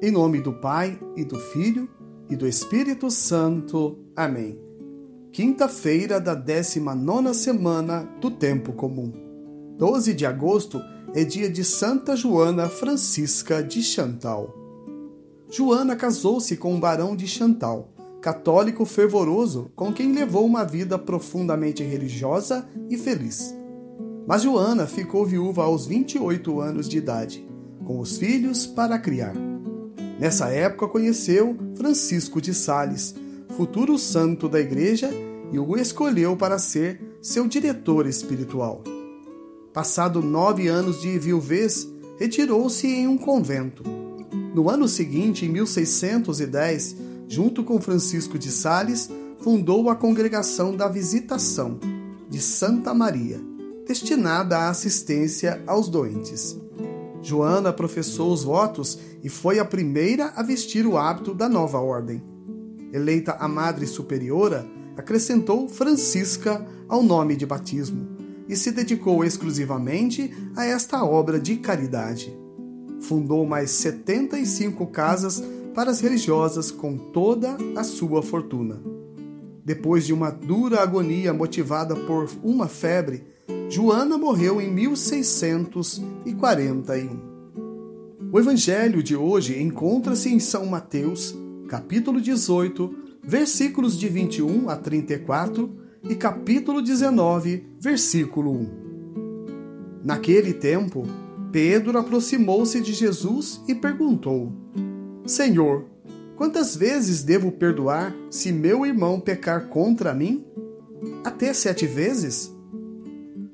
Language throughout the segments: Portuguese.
Em nome do Pai e do Filho e do Espírito Santo. Amém. Quinta-feira da 19 semana do Tempo Comum. 12 de agosto é dia de Santa Joana Francisca de Chantal. Joana casou-se com um barão de Chantal, católico fervoroso com quem levou uma vida profundamente religiosa e feliz. Mas Joana ficou viúva aos 28 anos de idade, com os filhos para criar. Nessa época conheceu Francisco de Sales, futuro santo da igreja, e o escolheu para ser seu diretor espiritual. Passado nove anos de viuvez, retirou-se em um convento. No ano seguinte, em 1610, junto com Francisco de Sales, fundou a Congregação da Visitação de Santa Maria, destinada à assistência aos doentes. Joana professou os votos e foi a primeira a vestir o hábito da nova ordem. Eleita a Madre Superiora, acrescentou Francisca ao nome de batismo e se dedicou exclusivamente a esta obra de caridade. Fundou mais 75 casas para as religiosas com toda a sua fortuna. Depois de uma dura agonia motivada por uma febre, Joana morreu em 1641. O evangelho de hoje encontra-se em São Mateus, capítulo 18, versículos de 21 a 34 e capítulo 19, versículo 1. Naquele tempo, Pedro aproximou-se de Jesus e perguntou: Senhor, quantas vezes devo perdoar se meu irmão pecar contra mim? Até sete vezes?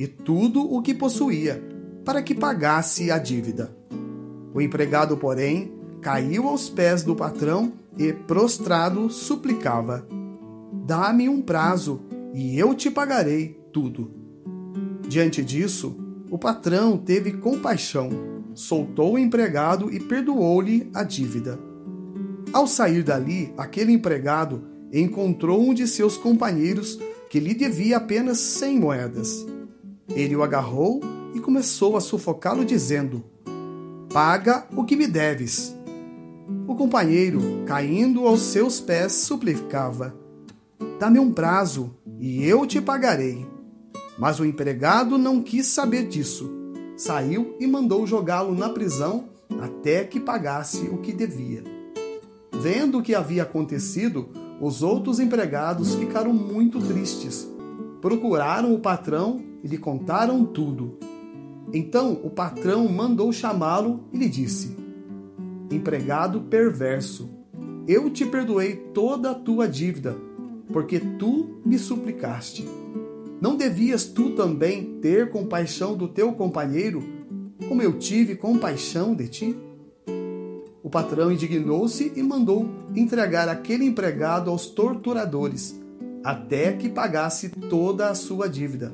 e tudo o que possuía, para que pagasse a dívida. O empregado, porém, caiu aos pés do patrão e, prostrado, suplicava: Dá-me um prazo e eu te pagarei tudo. Diante disso, o patrão teve compaixão, soltou o empregado e perdoou-lhe a dívida. Ao sair dali, aquele empregado encontrou um de seus companheiros que lhe devia apenas cem moedas. Ele o agarrou e começou a sufocá-lo, dizendo: Paga o que me deves. O companheiro, caindo aos seus pés, suplicava: Dá-me um prazo e eu te pagarei. Mas o empregado não quis saber disso. Saiu e mandou jogá-lo na prisão até que pagasse o que devia. Vendo o que havia acontecido, os outros empregados ficaram muito tristes. Procuraram o patrão e lhe contaram tudo. Então o patrão mandou chamá-lo e lhe disse: Empregado perverso, eu te perdoei toda a tua dívida, porque tu me suplicaste. Não devias tu também ter compaixão do teu companheiro, como eu tive compaixão de ti? O patrão indignou-se e mandou entregar aquele empregado aos torturadores, até que pagasse toda a sua dívida.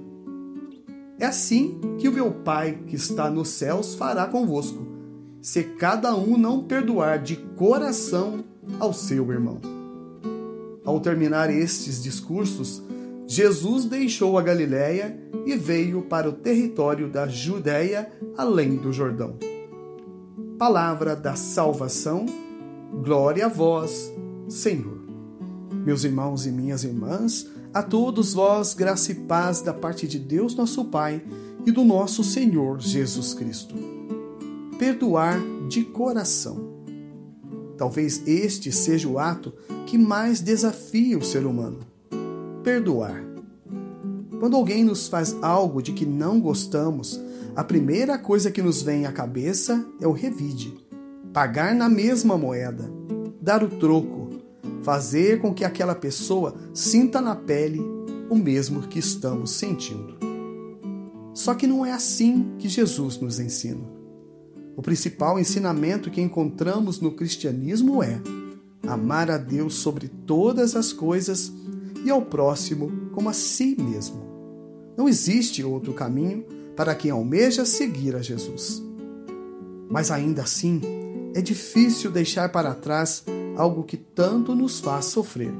É assim que o meu Pai que está nos céus fará convosco, se cada um não perdoar de coração ao seu irmão. Ao terminar estes discursos, Jesus deixou a Galiléia e veio para o território da Judéia, além do Jordão. Palavra da salvação, glória a vós, Senhor. Meus irmãos e minhas irmãs, a todos vós, graça e paz da parte de Deus, nosso Pai, e do nosso Senhor Jesus Cristo. Perdoar de coração. Talvez este seja o ato que mais desafia o ser humano. Perdoar. Quando alguém nos faz algo de que não gostamos, a primeira coisa que nos vem à cabeça é o revide. Pagar na mesma moeda, dar o troco, fazer com que aquela pessoa sinta na pele o mesmo que estamos sentindo. Só que não é assim que Jesus nos ensina. O principal ensinamento que encontramos no cristianismo é amar a Deus sobre todas as coisas e ao próximo como a si mesmo. Não existe outro caminho para quem almeja seguir a Jesus. Mas ainda assim, é difícil deixar para trás algo que tanto nos faz sofrer,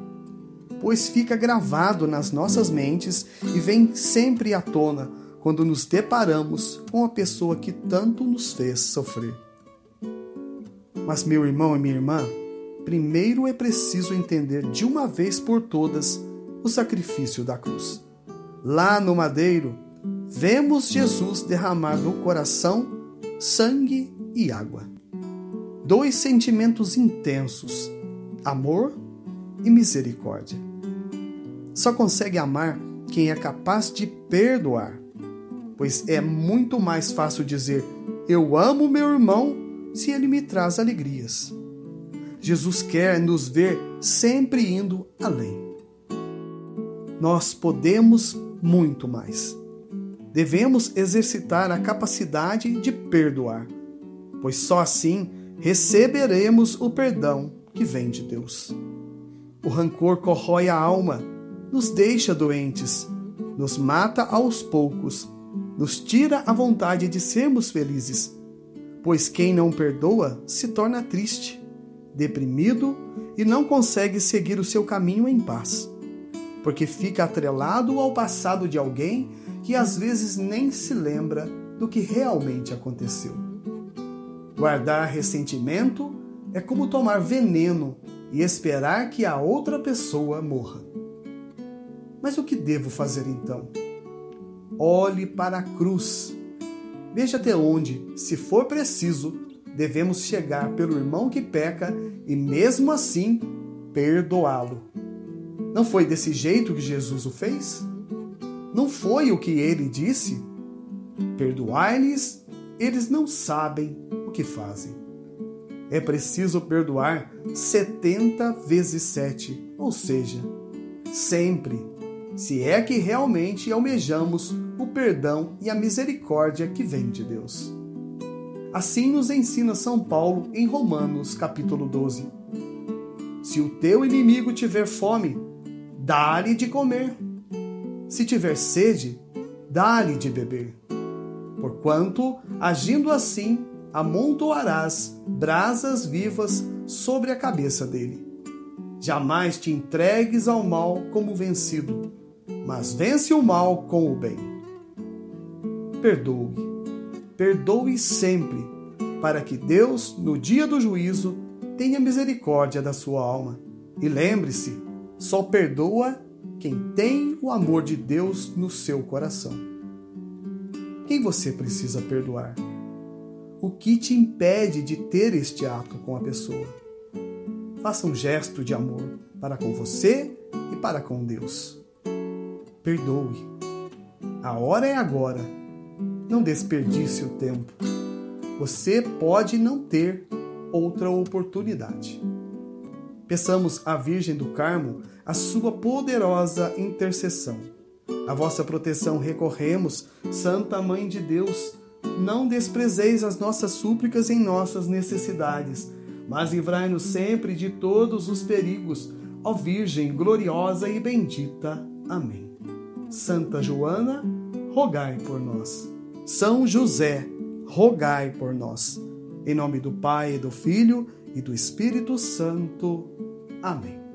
pois fica gravado nas nossas mentes e vem sempre à tona quando nos deparamos com a pessoa que tanto nos fez sofrer. Mas, meu irmão e minha irmã, primeiro é preciso entender de uma vez por todas o sacrifício da cruz. Lá no madeiro, vemos Jesus derramar no coração sangue e água. Dois sentimentos intensos, amor e misericórdia. Só consegue amar quem é capaz de perdoar, pois é muito mais fácil dizer eu amo meu irmão se ele me traz alegrias. Jesus quer nos ver sempre indo além. Nós podemos muito mais. Devemos exercitar a capacidade de perdoar, pois só assim receberemos o perdão que vem de Deus. O rancor corrói a alma, nos deixa doentes, nos mata aos poucos, nos tira a vontade de sermos felizes, pois quem não perdoa se torna triste deprimido e não consegue seguir o seu caminho em paz, porque fica atrelado ao passado de alguém que às vezes nem se lembra do que realmente aconteceu. Guardar ressentimento é como tomar veneno e esperar que a outra pessoa morra. Mas o que devo fazer então? Olhe para a cruz. Veja até onde, se for preciso, devemos chegar pelo irmão que peca e, mesmo assim, perdoá-lo. Não foi desse jeito que Jesus o fez? Não foi o que ele disse? Perdoai-lhes, eles não sabem que fazem. É preciso perdoar 70 vezes 7, ou seja, sempre, se é que realmente almejamos o perdão e a misericórdia que vem de Deus. Assim nos ensina São Paulo em Romanos, capítulo 12. Se o teu inimigo tiver fome, dá-lhe de comer. Se tiver sede, dá-lhe de beber. Porquanto, agindo assim, amontoarás brasas vivas sobre a cabeça dele. Jamais te entregues ao mal como vencido, mas vence o mal com o bem. Perdoe perdoe sempre, para que Deus, no dia do juízo, tenha misericórdia da sua alma. E lembre-se, só perdoa quem tem o amor de Deus no seu coração. Quem você precisa perdoar? O que te impede de ter este ato com a pessoa? Faça um gesto de amor para com você e para com Deus. Perdoe. A hora é agora não desperdice o tempo. Você pode não ter outra oportunidade. Peçamos à Virgem do Carmo a sua poderosa intercessão. A vossa proteção recorremos, Santa Mãe de Deus. Não desprezeis as nossas súplicas em nossas necessidades, mas livrai-nos sempre de todos os perigos, ó Virgem gloriosa e bendita. Amém. Santa Joana, rogai por nós. São José, rogai por nós. Em nome do Pai, do Filho e do Espírito Santo. Amém.